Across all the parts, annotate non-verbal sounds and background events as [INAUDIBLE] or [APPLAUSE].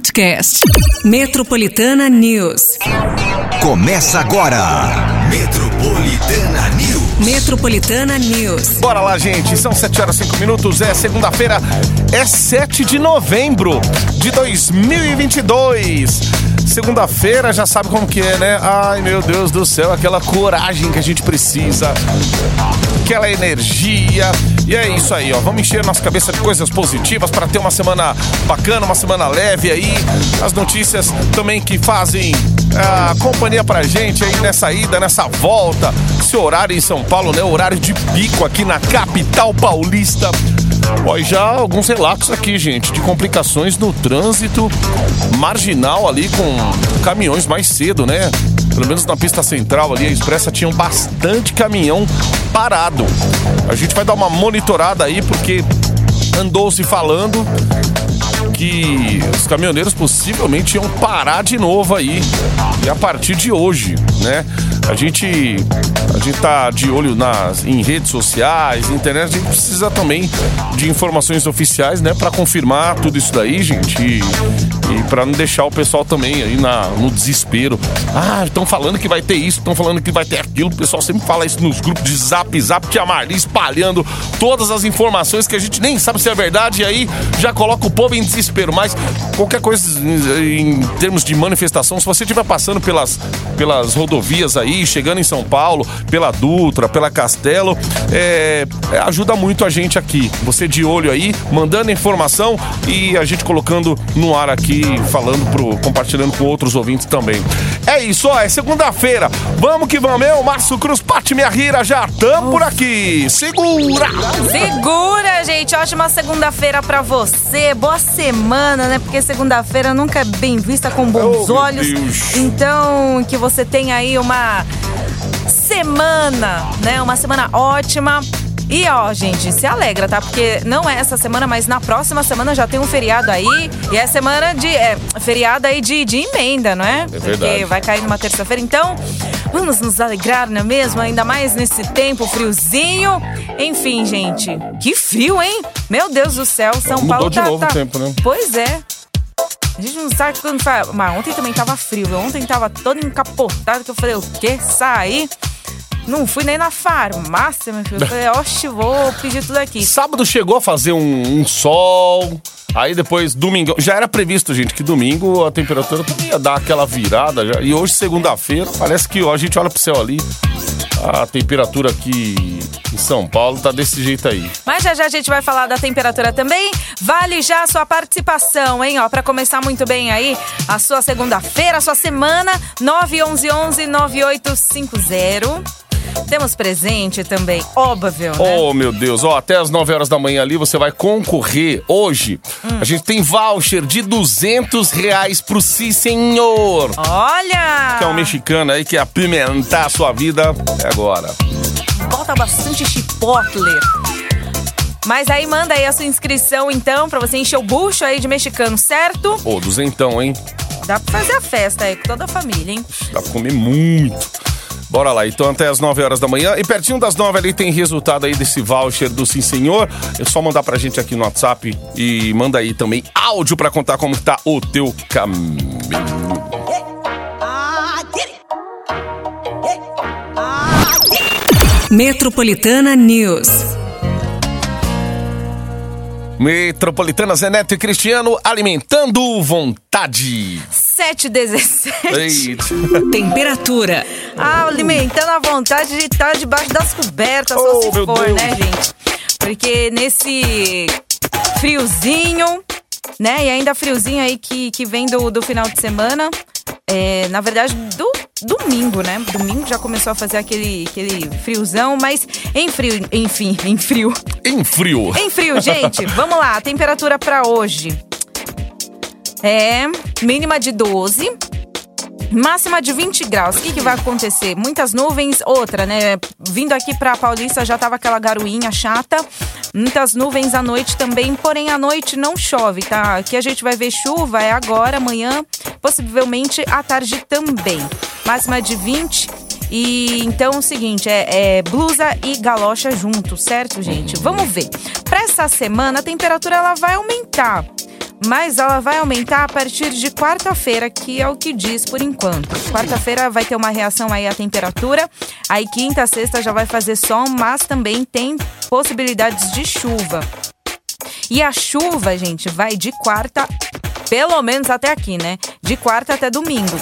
podcast. Metropolitana News. Começa agora. Metropolitana News. Metropolitana News. Bora lá, gente. São 7 horas e 5 minutos. É segunda-feira, é 7 de novembro de 2022. Segunda-feira já sabe como que é, né? Ai, meu Deus do céu, aquela coragem que a gente precisa, aquela energia. E é isso aí, ó. Vamos encher nossa cabeça de coisas positivas para ter uma semana bacana, uma semana leve aí. As notícias também que fazem a companhia pra gente aí nessa ida, nessa volta. Esse horário em São Paulo, né? Horário de pico aqui na capital paulista. E já alguns relatos aqui, gente, de complicações no trânsito marginal ali com caminhões mais cedo, né? Pelo menos na pista central ali, a expressa tinha bastante caminhão parado. A gente vai dar uma monitorada aí porque andou se falando que os caminhoneiros possivelmente iam parar de novo aí. E a partir de hoje, né? A gente a gente tá de olho nas em redes sociais, internet, a gente precisa também de informações oficiais, né, para confirmar tudo isso daí, gente. E, e para não deixar o pessoal também aí na, no desespero. Ah, estão falando que vai ter isso, estão falando que vai ter aquilo. O pessoal sempre fala isso nos grupos de Zap Zap, tia Marli espalhando todas as informações que a gente nem sabe se é verdade e aí já coloca o povo em desespero. Mas qualquer coisa em termos de manifestação, se você estiver passando pelas, pelas rodovias aí, chegando em São Paulo, pela Dutra, pela Castelo, é, é, ajuda muito a gente aqui. Você de olho aí, mandando informação e a gente colocando no ar aqui, falando pro, compartilhando com outros ouvintes também. É isso, ó, é segunda-feira. Vamos que vamos, eu, Márcio Cruz, Pati Minha Rira, já tamo por aqui. Segura! Segura, gente. Ótima segunda-feira pra você. Boa semana, né? Porque segunda-feira nunca é bem vista com bons Oh, meu olhos. Então, que você tenha aí uma semana, né? Uma semana ótima. E ó, gente, se alegra, tá? Porque não é essa semana, mas na próxima semana já tem um feriado aí. E é semana de. É, feriado aí de, de emenda, não é? verdade. Porque vai cair numa terça-feira. Então, vamos nos alegrar, não é mesmo? Ainda mais nesse tempo friozinho. Enfim, gente, que frio, hein? Meu Deus do céu, São Mudou Paulo de tá. novo o tá- tempo, né? Pois é. A gente não sabe quando faz. Mas ontem também tava frio. Ontem tava todo encapotado que eu falei, o quê? Saí. Não fui nem na farmácia, meu filho. Eu falei, oxe, vou pedir tudo aqui. Sábado chegou a fazer um, um sol. Aí depois, domingo. Já era previsto, gente, que domingo a temperatura ia dar aquela virada. Já. E hoje, segunda-feira, parece que ó, a gente olha pro céu ali. A temperatura aqui em São Paulo tá desse jeito aí. Mas já já a gente vai falar da temperatura também. Vale já a sua participação, hein? Ó, pra começar muito bem aí a sua segunda-feira, a sua semana, 911 9850. Temos presente também, óbvio, né? Oh, meu Deus. Ó, até as 9 horas da manhã ali você vai concorrer. Hoje, a gente tem voucher de 200 reais pro Si Senhor. Olha! Que é um mexicano aí que apimentar a sua vida. É agora. Bota bastante chipotle. Mas aí manda aí a sua inscrição então, pra você encher o bucho aí de mexicano, certo? Ô, duzentão, hein? Dá pra fazer a festa aí com toda a família, hein? Dá pra comer muito. Bora lá, então até as 9 horas da manhã. E pertinho das 9 ali tem resultado aí desse voucher do Sim Senhor. É só mandar pra gente aqui no WhatsApp e manda aí também áudio pra contar como tá o teu caminho. Metropolitana News. Metropolitana Zeneto e Cristiano alimentando vontade. 717. Eita. Temperatura. Ah, alimentando a vontade de estar debaixo das cobertas, Oh, só se meu for, Deus. né, gente? Porque nesse friozinho, né? E ainda friozinho aí que, que vem do, do final de semana. É, na verdade, do domingo, né? Domingo já começou a fazer aquele, aquele friozão, mas em frio, enfim, em frio. Em frio. Em frio, gente. [LAUGHS] Vamos lá, a temperatura pra hoje. É mínima de 12, máxima de 20 graus. O que, que vai acontecer? Muitas nuvens, outra, né? Vindo aqui pra Paulista já tava aquela garoinha chata. Muitas nuvens à noite também, porém à noite não chove, tá? Aqui a gente vai ver chuva, é agora, amanhã, possivelmente à tarde também. Máxima de 20 E então é o seguinte, é, é blusa e galocha junto, certo, gente? Vamos ver. Para essa semana a temperatura ela vai aumentar. Mas ela vai aumentar a partir de quarta-feira, que é o que diz por enquanto. Quarta-feira vai ter uma reação aí à temperatura, aí quinta, sexta já vai fazer sol, mas também tem possibilidades de chuva. E a chuva, gente, vai de quarta, pelo menos até aqui, né? De quarta até domingo.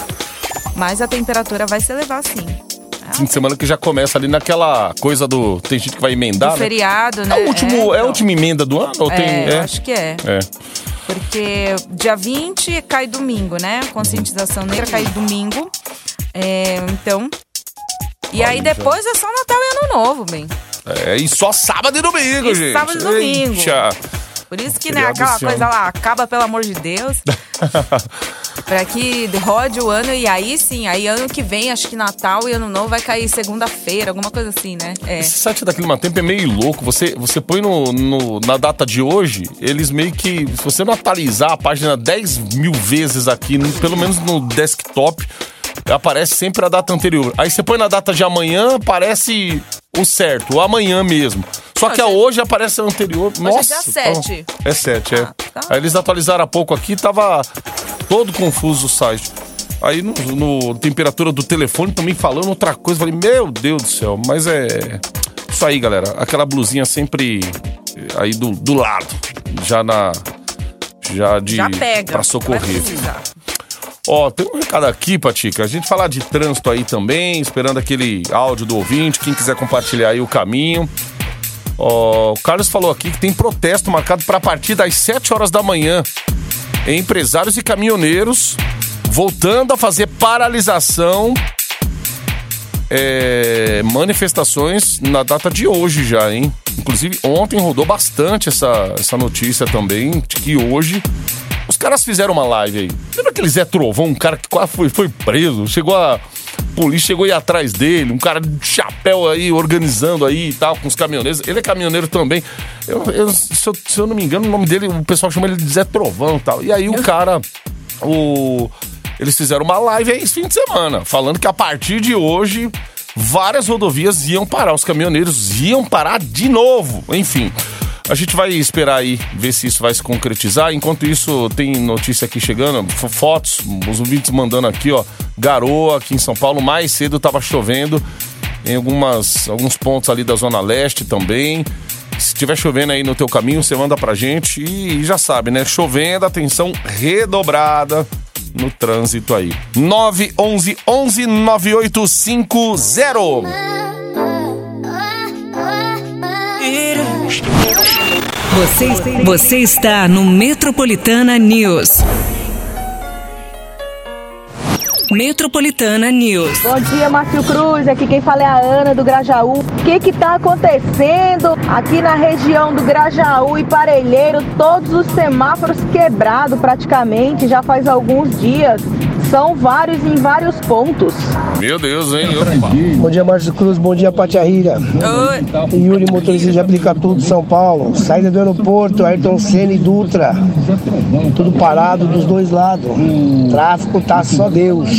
Mas a temperatura vai se elevar sim. Fim de semana que já começa ali naquela coisa do. Tem gente que vai emendar. Do né? feriado, né? É, o último, é, a então. última emenda do ano? Ou É, tem, eu acho que é. é. Porque dia 20 cai domingo, né? Conscientização negra cai domingo. É, então. E aí depois é só Natal e Ano Novo, bem. É, e só sábado e domingo, E gente. sábado e domingo. Eita. Por isso que, né, Feriado aquela esse coisa ano. lá, acaba pelo amor de Deus. [LAUGHS] pra que rode o ano e aí sim, aí ano que vem, acho que Natal e Ano Novo vai cair segunda-feira, alguma coisa assim, né? É. Esse site da Clima Tempo é meio louco. Você, você põe no, no- na data de hoje, eles meio que. Se você não atualizar a página 10 mil vezes aqui, no- pelo menos no desktop, aparece sempre a data anterior. Aí você põe na data de amanhã, aparece o certo, o amanhã mesmo. Só que a Hoje- hoje aparece a anterior. é Nossa. dia sete. tá- É 7, é. Ah, tá. Aí eles atualizaram há pouco aqui, tava todo confuso o site. Aí no, no temperatura do telefone também falando outra coisa. Falei, meu Deus do céu, mas é. Isso aí, galera. Aquela blusinha sempre aí do, do lado. Já na. Já de. Já pega. Pra socorrer. Ó, tem um recado aqui, Patica. A gente falar de trânsito aí também, esperando aquele áudio do ouvinte. Quem quiser compartilhar aí o caminho. Ó, o Carlos falou aqui que tem protesto marcado para partir das 7 horas da manhã. Empresários e caminhoneiros voltando a fazer paralisação. é, manifestações na data de hoje já, hein? Inclusive, ontem rodou bastante essa, essa notícia também, de que hoje caras fizeram uma live aí. Lembra aquele Zé Trovão, um cara que quase foi, foi preso? Chegou a. polícia chegou aí atrás dele, um cara de chapéu aí, organizando aí e tal, com os caminhoneiros. Ele é caminhoneiro também. Eu, eu- se, eu, se eu não me engano, o nome dele, o pessoal chama ele de Zé Trovão e tal. E aí o cara. O, eles fizeram uma live aí esse fim de semana, falando que a partir de hoje várias rodovias iam parar, os caminhoneiros iam parar de novo. Enfim. A gente vai esperar aí, ver se isso vai se concretizar. Enquanto isso, tem notícia aqui chegando, fo- fotos, os ouvintes mandando aqui, ó. Garoa aqui em São Paulo, mais cedo tava chovendo em algumas, alguns pontos ali da Zona Leste também. Se tiver chovendo aí no teu caminho, você manda pra gente e já sabe, né? Chovendo, atenção redobrada no trânsito aí. 911 11 9850. Você, você está no Metropolitana News. Metropolitana News. Bom dia, Márcio Cruz. Aqui quem fala é a Ana do Grajaú. O que que tá acontecendo aqui na região do Grajaú e Parelheiro? Todos os semáforos quebrados praticamente já faz alguns dias. São vários em vários pontos. Meu Deus, hein? Opa. Bom dia, Márcio Cruz. Bom dia, Patiarrira. Oi. Yuri, motorista de aplicar tudo São Paulo. Saída do aeroporto, Ayrton Senna e Dutra. Tudo parado dos dois lados. Tráfico tá só Deus.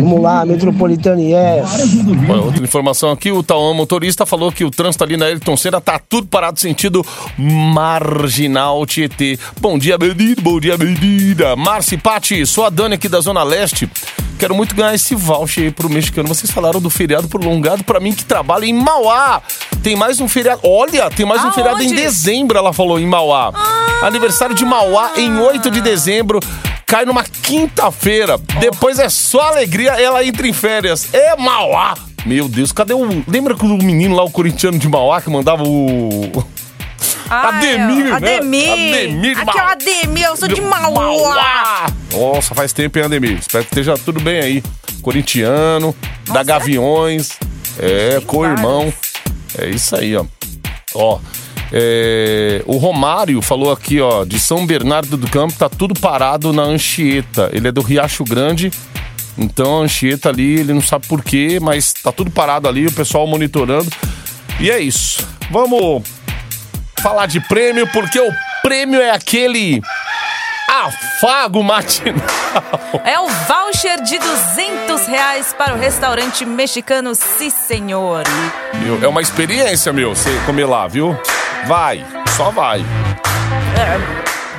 Vamos lá, Metropolitana Yes. Outra informação aqui, o Tauan motorista falou que o trânsito ali na Ayrton Senna tá tudo parado sentido marginal Tietê. Bom dia, menino, bom dia, menina. Márcia e Sou a Dani aqui da Zona Leste. Quero muito ganhar esse voucher aí pro mexicano. Vocês falaram do feriado prolongado pra mim que trabalha em Mauá. Tem mais um feriado. Olha, tem mais um Aonde? feriado em dezembro, ela falou, em Mauá. Aniversário de Mauá em 8 de dezembro. Cai numa quinta-feira. Depois é só alegria, ela entra em férias. É Mauá! Meu Deus, cadê o. Lembra que o menino lá, o corintiano de Mauá, que mandava o. Ai, Ademir, né? Ademir. Ademir Aqui é o Ademir, eu sou de Mauá. Nossa, faz tempo, hein, Ademir? Espero que esteja tudo bem aí. Corintiano, da Nossa, Gaviões. É, co-irmão. É isso aí, ó. Ó. é, o Romário falou aqui, ó, de São Bernardo do Campo, tá tudo parado na Anchieta. Ele é do Riacho Grande. Então a Anchieta ali, ele não sabe por quê, mas tá tudo parado ali, o pessoal monitorando. E é isso. Vamos falar de prêmio, porque o prêmio é aquele afago matinal. É o voucher de 200 reais para o restaurante mexicano Si Senhor. Meu, É uma experiência, meu, você comer lá, viu? Vai, só vai.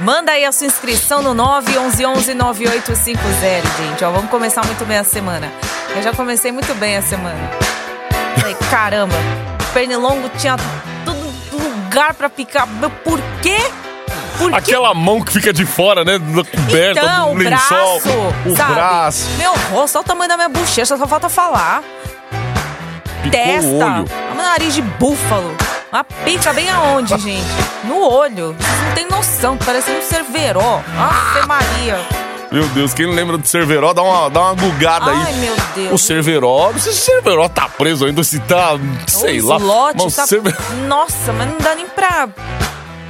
Manda aí a sua inscrição no 911-9850, gente. Ó, vamos começar muito bem a semana. Eu já comecei muito bem a semana. Falei, caramba, o pernilongo tinha lugar pra picar. Por quê? Por? Aquela mão que fica de fora, né? Da coberta, Então, do o lençol. braço, o sabe? braço. Meu rosto, olha o tamanho da minha bochecha, só falta falar. Picou Testa, o olho. um nariz de búfalo. Uma pica bem aonde, [LAUGHS] gente? No olho. Vocês não tem noção, parece um cerveró. Ave Maria. Meu Deus, quem não lembra do Cerveró, dá uma, dá uma gugada Ai, aí. meu Deus. O Cerveró, não sei se o Cerveró tá preso ainda, se tá, sei o lá. slot Mas o tá... Cerver- Nossa, mas não dá nem pra...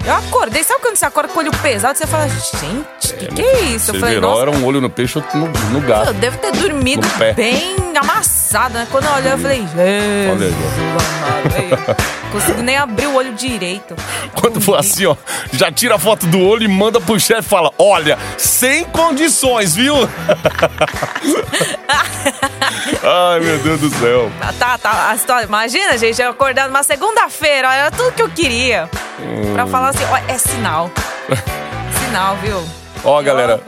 Eu acordei, sabe quando você acorda com o olho pesado? Você fala, gente, que que é isso? Eu falei, Cerveró era um olho no peixe, outro no, no gato. eu devo ter dormido bem amassado, né? Quando eu olhei, eu falei, Jesus amado. [LAUGHS] Consigo nem abrir o olho direito. Quando for assim, ó, já tira a foto do olho e manda pro chefe e fala: Olha, sem condições, viu? [LAUGHS] Ai, meu Deus do céu. Tá, tá, tá, a história. Imagina, gente, eu acordando uma segunda-feira, era tudo que eu queria. Hum. Pra falar assim, ó, é sinal. [LAUGHS] sinal, viu? Ó, galera.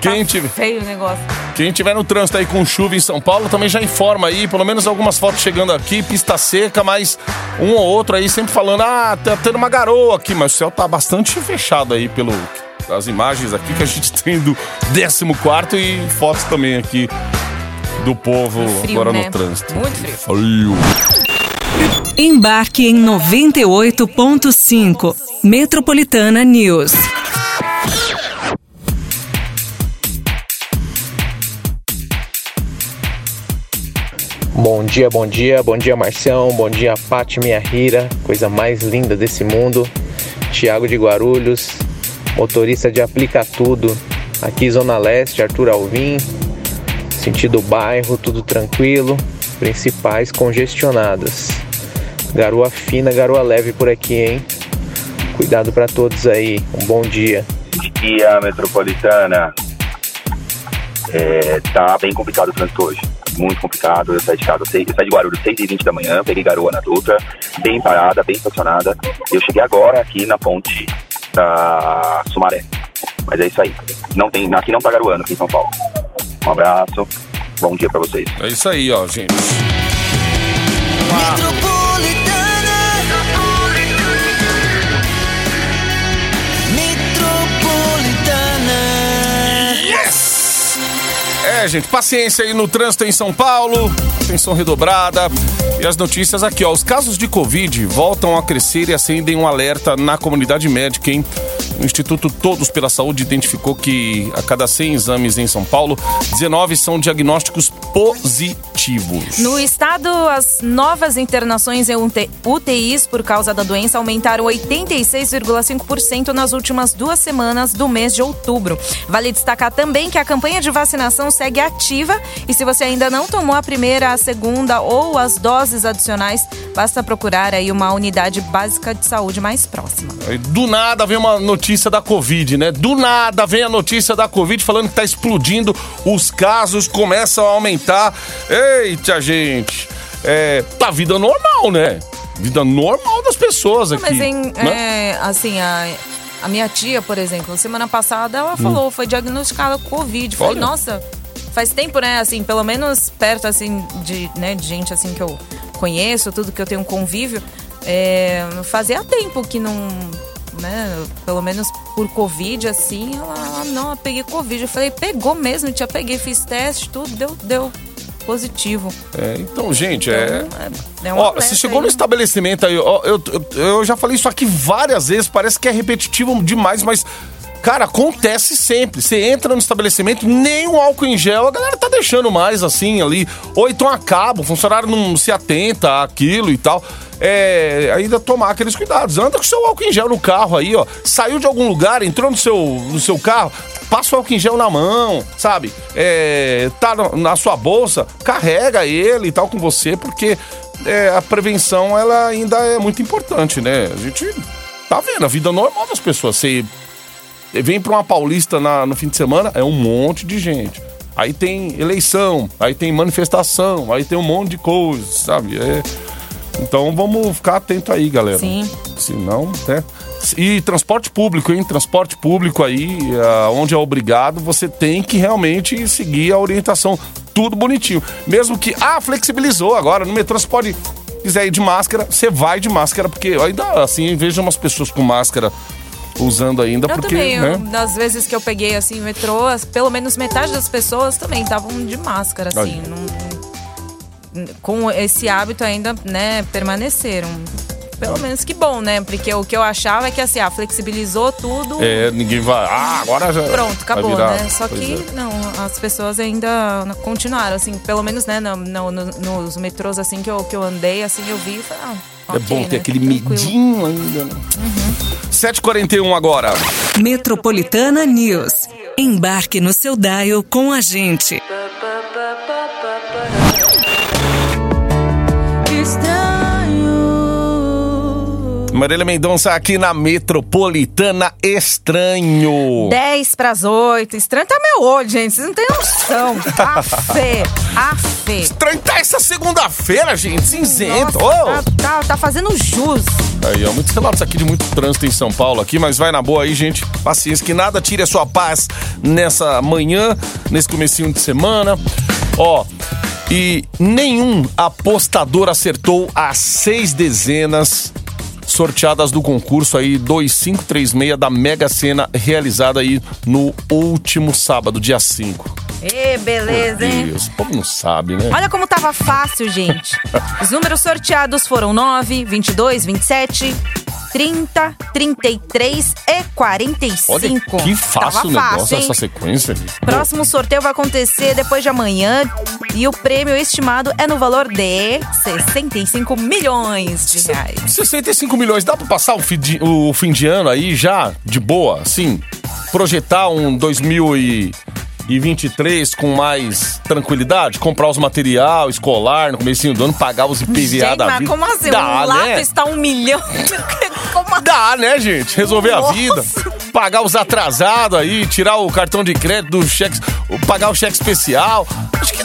Quem Tá tiver, Feio o negócio. Quem tiver no trânsito aí com chuva em São Paulo, também já informa aí, pelo menos algumas fotos chegando aqui, pista seca, mas um ou outro aí sempre falando, ah, tá tendo uma garoa aqui, mas o céu tá bastante fechado aí pelo as imagens aqui que a gente [LAUGHS] tem do 14 e fotos também aqui do povo Frio, agora né? no trânsito. Muito frio. Frio. Embarque em 98.5. Metropolitana News. Bom dia, bom dia, bom dia Marcião, bom dia Pati minha Rira, coisa mais linda desse mundo. Tiago de Guarulhos, motorista de Aplica Tudo, aqui Zona Leste, Arthur Alvim, sentido bairro, tudo tranquilo, principais congestionadas. Garoa fina, garoa leve por aqui, hein? Cuidado para todos aí, um bom dia. dia metropolitana. É, tá bem complicado o trânsito hoje. Muito complicado. Eu saí de casa, seis- eu saí de Guarulhos 6 e 20 da manhã, peguei garoa na Dutra, bem parada, bem estacionada. Eu cheguei agora aqui na ponte da Sumaré. Mas é isso aí. Não tem, aqui não tá garoando aqui em São Paulo. Um abraço, bom dia pra vocês. É isso aí, ó, gente. Yes! É, gente, paciência aí no trânsito em São Paulo, atenção redobrada. E as notícias aqui, ó. Os casos de Covid voltam a crescer e acendem um alerta na comunidade médica, hein? O Instituto Todos pela Saúde identificou que a cada 100 exames em São Paulo, 19 são diagnósticos positivos. No estado, as novas internações em UT- UTIs por causa da doença aumentaram 86,5% nas últimas duas semanas do mês de outubro. Vale destacar também que a campanha de vacinação segue ativa e se você ainda não tomou a primeira, a segunda ou as doses adicionais, basta procurar aí uma unidade básica de saúde mais próxima. Do nada vem uma notícia da Covid, né? Do nada vem a notícia da Covid falando que tá explodindo, os casos começam a aumentar. Eita, gente. É, tá vida normal, né? Vida normal das pessoas aqui. Mas em, né? é, assim, a, a minha tia, por exemplo, semana passada ela falou, foi diagnosticada com Covid. Falei, Hum. Olha. nossa, faz tempo, né? Assim, pelo menos perto, assim, de, né, de gente assim que eu conheço, tudo que eu tenho convívio, é, fazia tempo que não. Né, pelo menos por Covid, assim, ela, ela, não, eu peguei Covid. Eu falei, pegou mesmo, tia, peguei, fiz teste, tudo, deu, deu positivo. É, então, gente, é. Então, é, é Ó, você chegou aí, no estabelecimento aí, ó, eu, eu, eu já falei isso aqui várias vezes, parece que é repetitivo demais, mas. Cara, acontece sempre. Você entra no estabelecimento, nem o álcool em gel, a galera tá deixando mais assim ali. Ou então acaba, o funcionário não se atenta àquilo e tal. É, ainda tomar aqueles cuidados. Anda com seu álcool em gel no carro aí, ó. Saiu de algum lugar, entrou no seu, no seu carro, passa o álcool em gel na mão, sabe? É, tá na sua bolsa, carrega ele e tal com você, porque é, a prevenção ela ainda é muito importante, né? A gente tá vendo a vida normal das pessoas. Você vem pra uma paulista na- no fim de semana, é um monte de gente. Aí tem eleição, aí tem manifestação, aí tem um monte de coisas, sabe? É, Então vamos ficar atento aí, galera. Sim. Senão, né? E transporte público, hein? Transporte público aí, ah, onde é obrigado, você tem que realmente seguir a orientação. Tudo bonitinho. Mesmo que, ah, flexibilizou agora. No metrô você pode, quiser ir de máscara, você vai de máscara, porque ainda assim, vejo umas pessoas com máscara usando ainda, Eu porque, também, né? eu- das vezes que eu peguei assim metrô, pelo menos metade das pessoas também estavam de máscara, assim. Não- com esse hábito ainda, né, permaneceram. Pelo menos que bom, né? Porque o que eu achava é que assim, ah, flexibilizou tudo. É, ninguém vai. Ah, agora já. Pronto, acabou, virar- né? Só que é. não, as pessoas ainda continuaram, assim, pelo menos, né, no- no- nos metrôs assim que eu, que eu andei, assim, eu vi e falei, ah, É ok, bom ter né, aquele tranquilo. medinho ainda, né? 7h41 agora. Metropolitana News. Embarque no seu dial com a gente. Marília Mendonça aqui na Metropolitana Estranho. 10 pras 8. Estranho tá meu olho, gente. Vocês não têm noção. [LAUGHS] Afê. Afê. Estranho tá essa segunda-feira, gente, cinzento. Nossa, Ô! tá, tá, tá fazendo jus. Aí, ó, muitos relatos aqui de muito trânsito em São Paulo aqui, mas vai na boa aí, gente. Paciência, que nada tire a sua paz nessa manhã, nesse comecinho de semana. Ó, e nenhum apostador acertou as seis dezenas sorteadas do concurso aí 2536 da Mega Sena realizada aí no último sábado, dia 5. Ê, beleza, Meu hein? Deus, o povo não sabe, né? Olha como tava fácil, gente. [LAUGHS] Os números sorteados foram 9, 22, 27, 30, 33 e 45. Olha que fácil Tava o negócio, fácil, essa sequência. Próximo sorteio vai acontecer depois de amanhã e o prêmio estimado é no valor de 65 milhões de reais. 65 milhões, dá pra passar o fim, de, o fim de ano aí já, de boa, assim? Projetar um 2023 com mais tranquilidade? Comprar os material escolar no comecinho do ano, pagar os IPVA Gente, da mas vida? como assim? Dá, um né? lápis tá um milhão? [LAUGHS] como assim? Dá, né, gente? Resolver a Nossa. vida. Pagar os atrasados aí, tirar o cartão de crédito do cheque, pagar o cheque especial. Acho que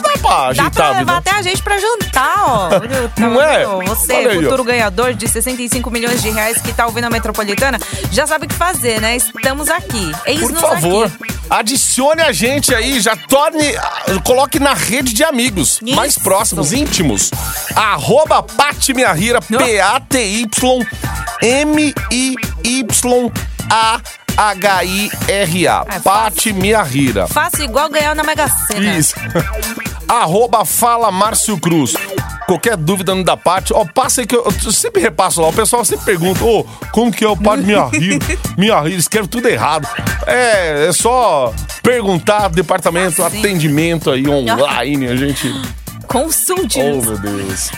dá pra Dá levar até a gente pra jantar, ó. [LAUGHS] Olha, tá Não é? Você, Olha aí, futuro ganhador de 65 milhões de reais que tá ouvindo a Metropolitana, já sabe o que fazer, né? Estamos aqui. Por favor, aqui. adicione a gente aí, já torne, ah, coloque na rede de amigos Isso. mais próximos, íntimos. Arroba Pati Minha Rira, P-A-T-Y-M-I-Y-A-H-I-R-A. É Pati Minha Rira. Faça igual ganhar na Mega Sena. Isso. [LAUGHS] Arroba Fala Márcio Cruz. Qualquer dúvida da parte, ó, passa aí que eu, eu sempre repasso lá. O pessoal sempre pergunta, ô, como que é o Pati Minha Rira? Minha Rira, escreve tudo errado. É, é só perguntar, departamento, Assim. atendimento aí online, a gente... Consulte. Oh, meu Deus.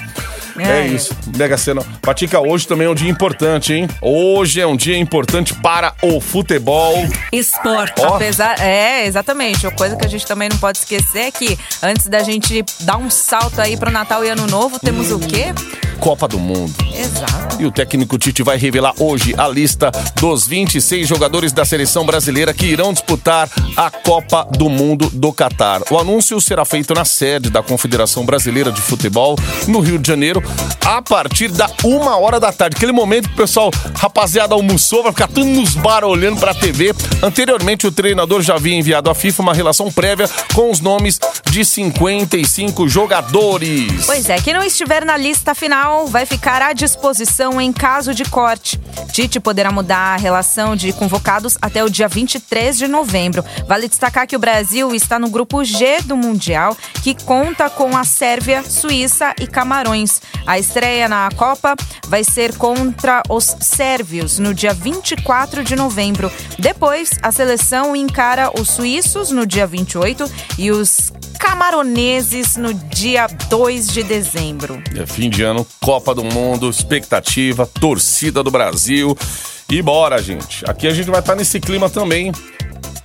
É, É. isso. Mega Sena. Patica, hoje também é um dia importante, hein? Hoje é um dia importante para o futebol. Esporte. Ó. Apesar, é, exatamente. Uma coisa que a gente também não pode esquecer é que antes da gente dar um salto aí pro Natal e Ano Novo, temos o quê? Copa do Mundo. Exato. E o técnico Tite vai revelar hoje a lista dos 26 jogadores da seleção brasileira que irão disputar a Copa do Mundo do Catar. O anúncio será feito na sede da Confederação Brasileira de Futebol, no Rio de Janeiro, a partir da uma hora da tarde. Aquele momento que o pessoal, rapaziada, almoçou, vai ficar tudo nos bar olhando pra TV. Anteriormente, o treinador já havia enviado à FIFA uma relação prévia com os nomes de 55 jogadores. Pois é, quem não estiver na lista final vai ficar à disposição em caso de corte. Tite poderá mudar a relação de convocados até o dia 23 de novembro. Vale destacar que o Brasil está no grupo G do Mundial, que conta com a Sérvia, Suíça e Camarões. A estreia na Copa vai ser contra os sérvios no dia 24 de novembro. Depois, a seleção encara os suíços no dia 28 e os camaroneses no dia 2 de dezembro. É fim de ano, Copa do Mundo, expectativa, torcida do Brasil. E bora, gente. Aqui a gente vai estar nesse clima também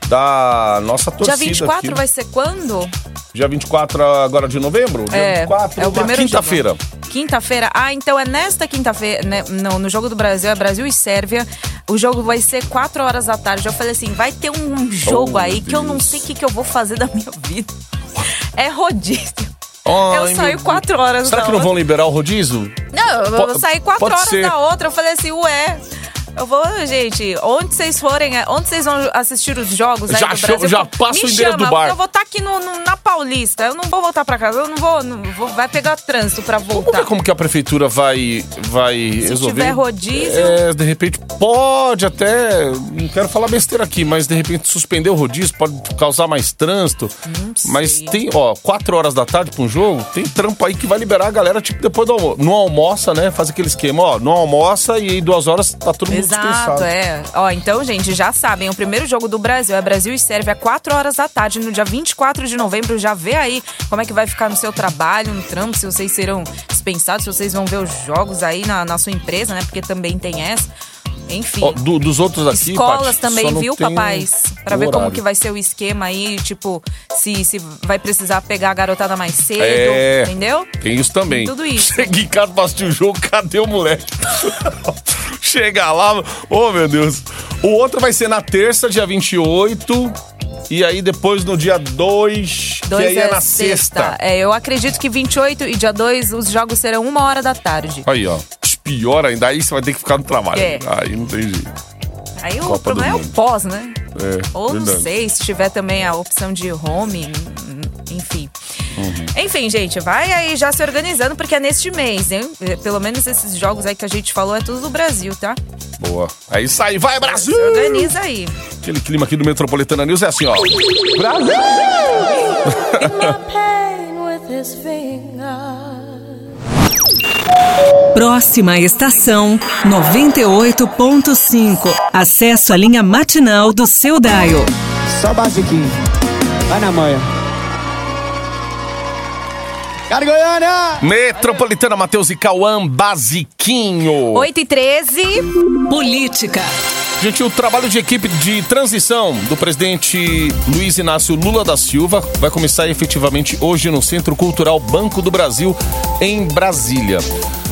da nossa torcida. dia 24 aqui. vai ser quando? Dia 24 agora de novembro? Dia É, 24, é o primeiro quinta-feira. Quinta-feira. Ah, então é nesta quinta-feira, né, no, no jogo do Brasil, é Brasil e Sérvia. O jogo vai ser 4 horas da tarde. Eu falei assim, vai ter um jogo Oh, aí meu que eu não sei o que, que eu vou fazer da minha vida. É rodízio. Ai, eu meu saio Deus. 4 horas Será da que não outra. vão liberar o rodízio? Não, eu sair 4 pode horas ser. da outra. Eu falei assim, ué. Eu vou, gente, onde vocês forem, é, onde vocês vão assistir os jogos aí Já do Brasil, já passa o endereço do bar. Eu vou estar aqui no, no- na Paulista. Eu não vou voltar pra casa. Eu não vou, não vou vai pegar trânsito pra Vamos voltar. ver como que a prefeitura vai, vai resolver. tiver rodízio- É, de repente pode até. Não quero falar besteira aqui, mas de repente suspender o rodízio pode causar mais trânsito. Mas tem, ó, 4 horas da tarde pra um jogo, tem trampo aí que vai liberar a galera, tipo, depois do almoço. Não almoça, né? Faz aquele esquema, ó. Não almoça e aí duas horas tá todo mundo Exato, é. Ó, então, gente, já sabem, o primeiro jogo do Brasil é Brasil e Sérvia, 4 horas da tarde, no dia 24 de novembro. Já vê aí como é que vai ficar no seu trabalho, no trampo, se vocês serão dispensados, se vocês vão ver os jogos aí na, na sua empresa, né? Porque também tem essa. Enfim. Ó, do- dos outros aqui. Escolas Paty, também, viu, papais? Pra ver como que vai ser o esquema aí, tipo, se, se vai precisar pegar a garotada mais cedo, É. entendeu? Tem isso também. Tem tudo isso. [LAUGHS] Chega em casa pra assistir o jogo, cadê o moleque? [LAUGHS] Chega lá, oh meu Deus. O outro vai ser na terça, dia 28. E aí depois no dia 2, que aí é, na sexta. É, eu acredito que 28 e dia 2 os jogos serão uma hora da tarde. Aí, ó. Pior ainda, aí você vai ter que ficar no trabalho. É. Aí não tem jeito. Aí o Copa do problema é o pós, né? É, Ou não verdade. sei, se tiver também a opção de home, enfim. Uhum. Enfim, gente, vai aí já se organizando, porque é neste mês, hein? É, Pelo menos esses jogos aí que a gente falou é tudo do Brasil, tá? Boa. É isso aí, vai Brasil! Se organiza aí. Aquele clima aqui do Metropolitana News é assim, ó. [LAUGHS] Próxima estação 98.5. Acesso à linha matinal do seu Daio. Só basiquinho. Vai na manha. Cara Goiânia! Metropolitana Matheus e Cauã Basiquinho. 8 e 13. Política. Gente, o trabalho de equipe de transição do presidente Luiz Inácio Lula da Silva vai começar efetivamente hoje no Centro Cultural Banco do Brasil, em Brasília.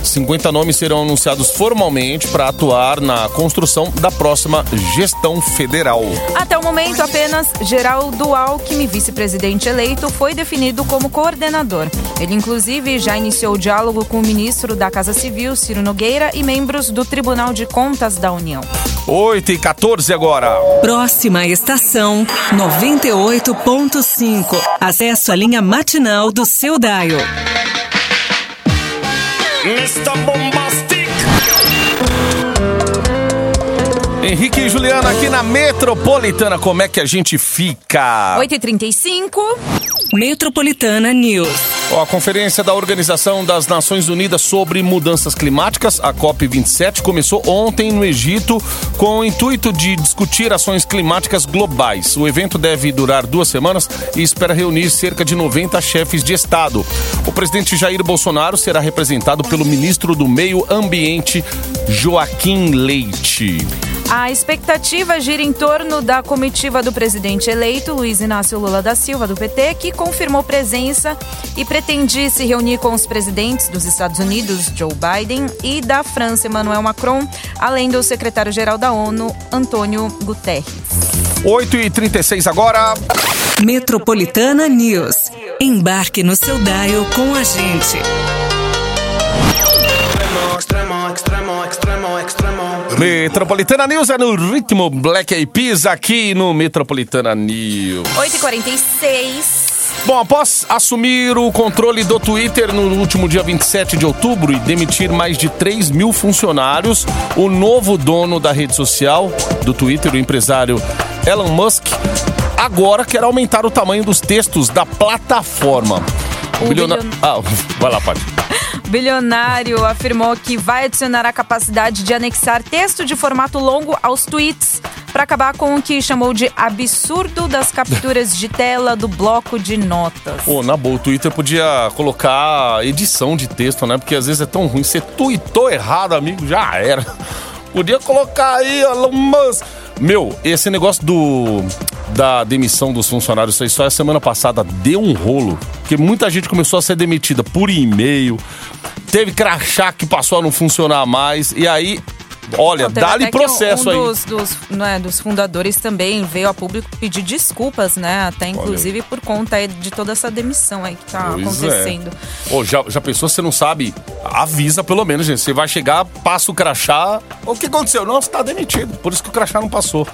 50 nomes serão anunciados formalmente para atuar na construção da próxima gestão federal. Até o momento, apenas Geraldo Alckmin, vice-presidente eleito, foi definido como coordenador. Ele, inclusive, já iniciou o diálogo com o ministro da Casa Civil, Ciro Nogueira, e membros do Tribunal de Contas da União. 8 e 14 agora. Próxima estação 98.5. Acesso à linha matinal do seu Daio. Mr. Bombastic. Henrique e Juliana aqui na Metropolitana, como é que a gente fica? 8h35. Metropolitana News. A conferência da Organização das Nações Unidas sobre Mudanças Climáticas, a COP27, começou ontem no Egito com o intuito de discutir ações climáticas globais. O evento deve durar duas semanas e espera reunir cerca de 90 chefes de Estado. O presidente Jair Bolsonaro será representado pelo ministro do Meio Ambiente, Joaquim Leite. A expectativa gira em torno da comitiva do presidente eleito, Luiz Inácio Lula da Silva, do PT, que confirmou presença e pretende se reunir com os presidentes dos Estados Unidos, Joe Biden, e da França, Emmanuel Macron, além do secretário-geral da ONU, Antônio Guterres. 8 e 36 agora. Metropolitana News. Embarque no seu Daio com a gente. Metropolitana News é no ritmo Black Eyed Peas aqui no Metropolitana News. 8h46. Bom, após assumir o controle do Twitter no último dia 27 de outubro e demitir mais de 3 mil funcionários, o novo dono da rede social do Twitter, o empresário Elon Musk, agora quer aumentar o tamanho dos textos da plataforma. O bilhon- Ah, [LAUGHS] vai lá, Paty. Bilionário afirmou que vai adicionar a capacidade de anexar texto de formato longo aos tweets para acabar com o que chamou de absurdo das capturas de tela do bloco de notas. Pô, na boa, o Twitter podia colocar edição de texto, né? Porque às vezes é tão ruim. Você tweetou errado, amigo, já era. Podia colocar aí, Elon Musk. Meu, esse negócio do da demissão dos funcionários, isso aí só a semana passada deu um rolo. Porque muita gente começou a ser demitida por e-mail. Teve crachá que passou a não funcionar mais. E aí Olha, dá-lhe processo um, aí. um Dos, dos, né, dos fundadores também veio a público pedir desculpas, né? Até inclusive por conta aí de toda essa demissão aí que tá Pois é. acontecendo. Ô, já, já pensou, você não sabe? Avisa pelo menos, gente. Você vai chegar, passa o crachá. O que aconteceu? Não, você tá demitido. Por isso que o crachá não passou.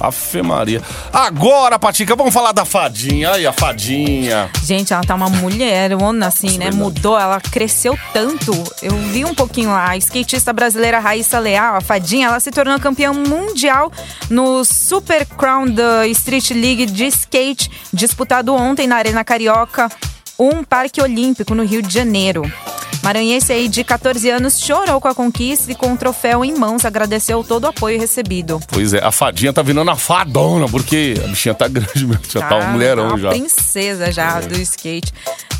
Afe Maria. Agora, Patica, vamos falar da fadinha. Aí, a fadinha. Gente, ela tá uma mulher, ona, assim, né? Mudou, ela cresceu tanto. Eu vi um pouquinho lá. A skatista brasileira Raíssa Leal, a fadinha, ela se tornou campeã mundial no Super Crown da Street League de skate, disputado ontem na Arena Carioca, um parque olímpico no Rio de Janeiro. Maranhense aí de 14 anos chorou com a conquista e com o troféu em mãos agradeceu todo o apoio recebido. Pois é, a fadinha tá virando a fadona, porque a bichinha tá [LAUGHS] grande mesmo. Já tá, um mulherão uma já. princesa já do skate.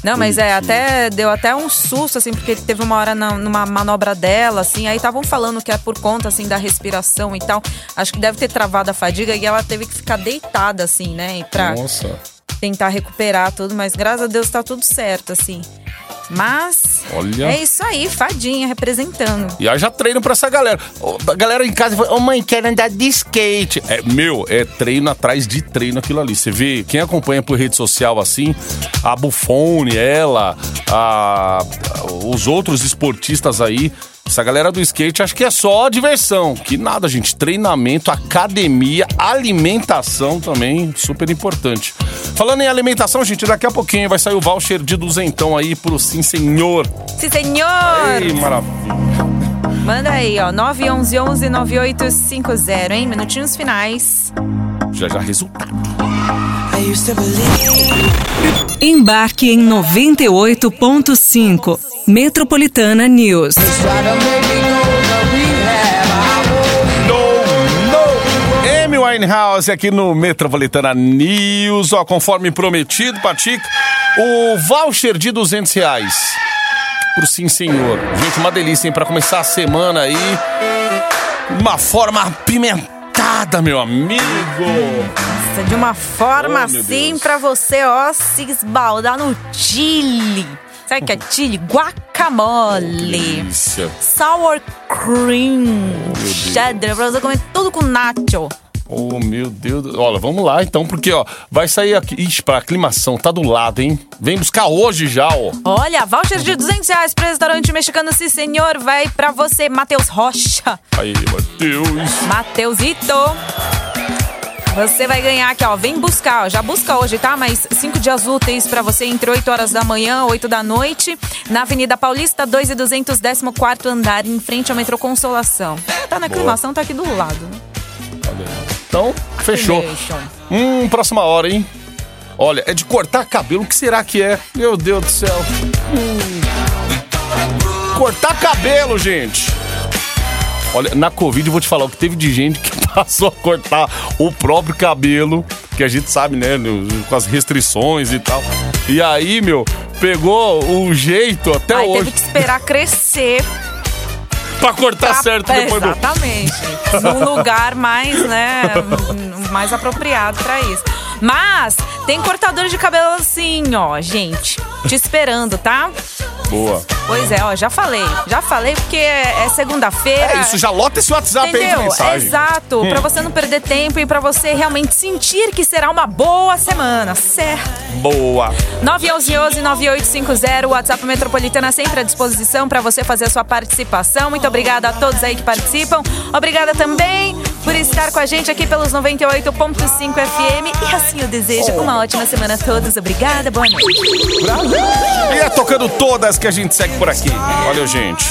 Não, mas é, até deu até um susto, assim, porque teve uma hora na- numa manobra dela, assim, aí estavam falando que é por conta, assim, da respiração e tal. Acho que deve ter travado a fadiga e ela teve que ficar deitada, assim, né? Pra Nossa. tentar recuperar tudo, mas graças a Deus tá tudo certo, assim. Mas Olha. é isso aí, fadinha representando. E aí já treino pra essa galera. A galera em casa fala, ô mãe, quero andar de skate. É, meu, é treino atrás de treino aquilo ali. Você vê, quem acompanha por rede social assim, a Buffone, ela, a- os outros esportistas aí, essa galera do skate acho que é só diversão. Que nada, gente. Treinamento, academia, alimentação também, super importante. Falando em alimentação, gente, daqui a pouquinho vai sair o voucher de duzentão aí pro Sim Senhor. Sim, senhor! Ei, maravilha. Manda aí, ó, 911 9850, hein? Minutinhos finais. Já já resultado. Embarque em 98.5. Metropolitana News. Amy Winehouse aqui no Metropolitana News. Ó, conforme prometido, Patica, o voucher de 200 reais. Pro sim, senhor. Gente, uma delícia, hein? Pra começar a semana aí. Uma forma apimentada, meu amigo. Nossa, de uma forma Oh, assim Deus. pra você, ó, se esbaldar no chile. Sabe que é chile? Guacamole. Delícia. Sour cream. Deus. cheddar, pra você comer tudo com nacho. Oh, meu Deus. Olha, vamos lá então, porque, ó, vai sair aqui. Ixi, pra aclimação, tá do lado, hein? Vem buscar hoje já, ó. Olha, voucher de 200 reais pro restaurante mexicano Sim Senhor vai pra você, Matheus Rocha. Aí, Matheus. Mateusito. Você vai ganhar aqui, ó. Vem buscar, ó. Já busca hoje, tá? Mas cinco dias úteis pra você entre 8 horas da manhã, 8 da noite, na Avenida Paulista, 2 e 200, 14 andar, em frente ao metrô Consolação. Tá na aclimação, tá aqui do lado. né? Então, fechou. Fechou. Hum, próxima hora, hein? Olha, é de cortar cabelo. O que será que é? Meu Deus do céu. Hum. Cortar cabelo, gente. Olha, na Covid eu vou te falar o que teve de gente que passou a cortar o próprio cabelo, que a gente sabe, né, com as restrições e tal. E aí, meu, pegou o jeito até Aí hoje teve que esperar crescer pra cortar pra- certo depois do. Exatamente. Num lugar mais, né, mais apropriado pra isso. Mas tem cortador de cabelo assim, ó, gente, te esperando, tá? Boa. Pois é, ó, já falei. Já falei porque é, é segunda-feira. É isso, já lota esse WhatsApp aí de Entendeu? mensagem. Exato. Hum. Pra você não perder tempo e pra você realmente sentir que será uma boa semana, certo? Boa. 911-9850, o WhatsApp Metropolitana sempre à disposição para você fazer a sua participação. Muito obrigada a todos aí que participam. Obrigada também por estar com a gente aqui pelos 98.5 FM. E assim eu desejo uma ótima semana a todos. Obrigada, boa noite. E é tocando todas que a gente segue por aqui. Valeu, gente.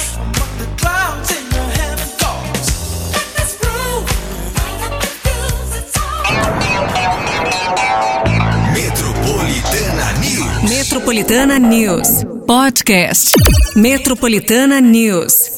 Metropolitana News. Metropolitana News. Podcast. Metropolitana News.